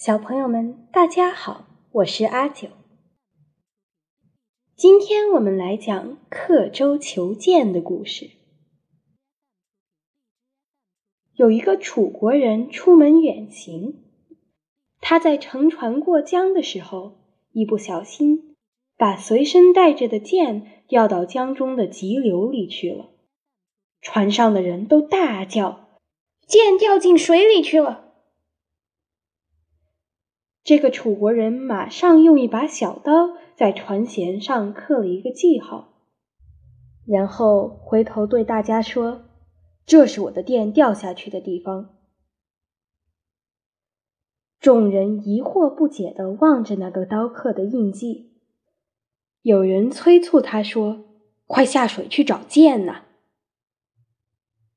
小朋友们，大家好，我是阿九。今天我们来讲刻舟求剑的故事。有一个楚国人出门远行，他在乘船过江的时候，一不小心把随身带着的剑掉到江中的急流里去了。船上的人都大叫：“剑掉进水里去了！”这个楚国人马上用一把小刀在船舷上刻了一个记号，然后回头对大家说：“这是我的剑掉下去的地方。”众人疑惑不解地望着那个刀刻的印记，有人催促他说：“快下水去找剑呐！”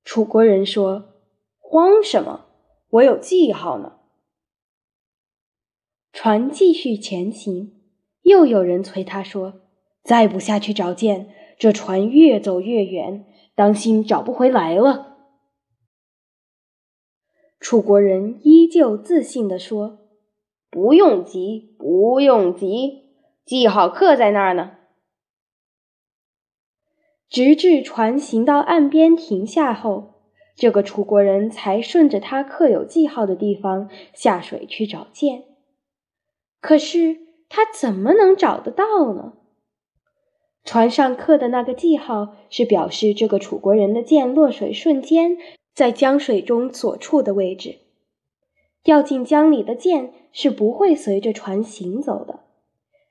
楚国人说：“慌什么？我有记号呢。”船继续前行，又有人催他说：“再不下去找剑，这船越走越远，当心找不回来了。”楚国人依旧自信地说：“不用急，不用急，记号刻在那儿呢。”直至船行到岸边停下后，这个楚国人才顺着他刻有记号的地方下水去找剑。可是他怎么能找得到呢？船上刻的那个记号是表示这个楚国人的剑落水瞬间在江水中所处的位置。掉进江里的剑是不会随着船行走的，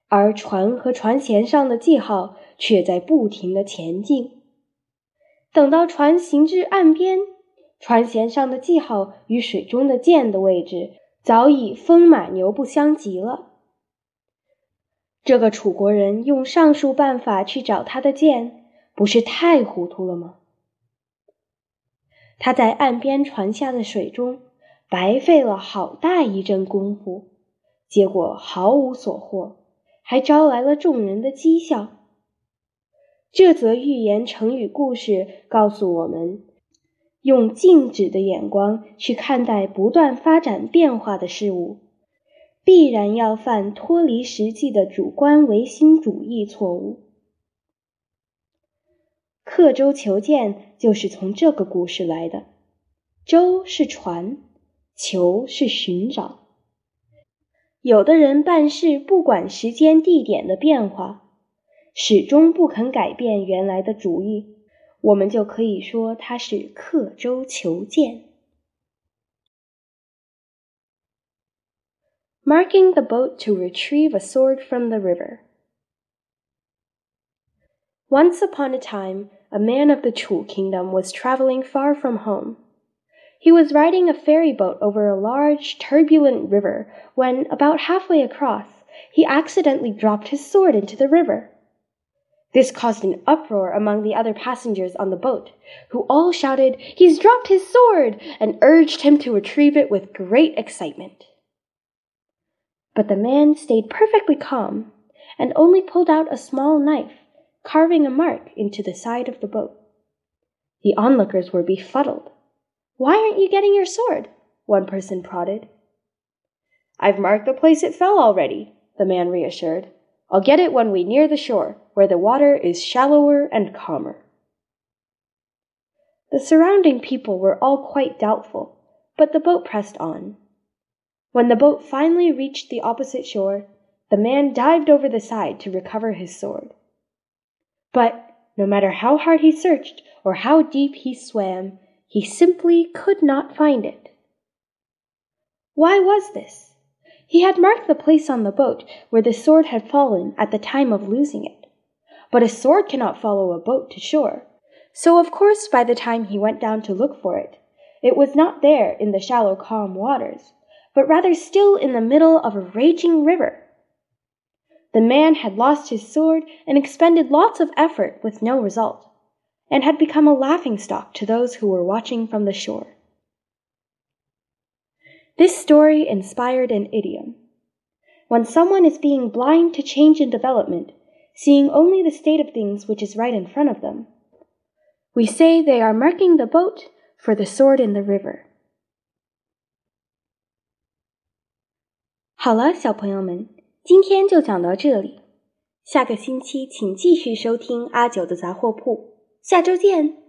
而船和船舷上的记号却在不停的前进。等到船行至岸边，船舷上的记号与水中的剑的位置。早已风马牛不相及了。这个楚国人用上述办法去找他的剑，不是太糊涂了吗？他在岸边船下的水中白费了好大一阵功夫，结果毫无所获，还招来了众人的讥笑。这则寓言成语故事告诉我们。用静止的眼光去看待不断发展变化的事物，必然要犯脱离实际的主观唯心主义错误。刻舟求剑就是从这个故事来的。舟是船，求是寻找。有的人办事不管时间地点的变化，始终不肯改变原来的主意。我们就可以说他是刻舟求剑。Marking the boat to retrieve a sword from the river. Once upon a time, a man of the Chu kingdom was traveling far from home. He was riding a ferry boat over a large, turbulent river when, about halfway across, he accidentally dropped his sword into the river. This caused an uproar among the other passengers on the boat, who all shouted, He's dropped his sword! and urged him to retrieve it with great excitement. But the man stayed perfectly calm and only pulled out a small knife, carving a mark into the side of the boat. The onlookers were befuddled. Why aren't you getting your sword? One person prodded. I've marked the place it fell already, the man reassured. I'll get it when we near the shore, where the water is shallower and calmer. The surrounding people were all quite doubtful, but the boat pressed on. When the boat finally reached the opposite shore, the man dived over the side to recover his sword. But no matter how hard he searched or how deep he swam, he simply could not find it. Why was this? He had marked the place on the boat where the sword had fallen at the time of losing it. But a sword cannot follow a boat to shore, so of course by the time he went down to look for it, it was not there in the shallow, calm waters, but rather still in the middle of a raging river. The man had lost his sword and expended lots of effort with no result, and had become a laughing stock to those who were watching from the shore. This story inspired an idiom. When someone is being blind to change and development, seeing only the state of things which is right in front of them, we say they are marking the boat for the sword in the river. 好了，小朋友们，今天就讲到这里。下个星期请继续收听阿九的杂货铺，下周见。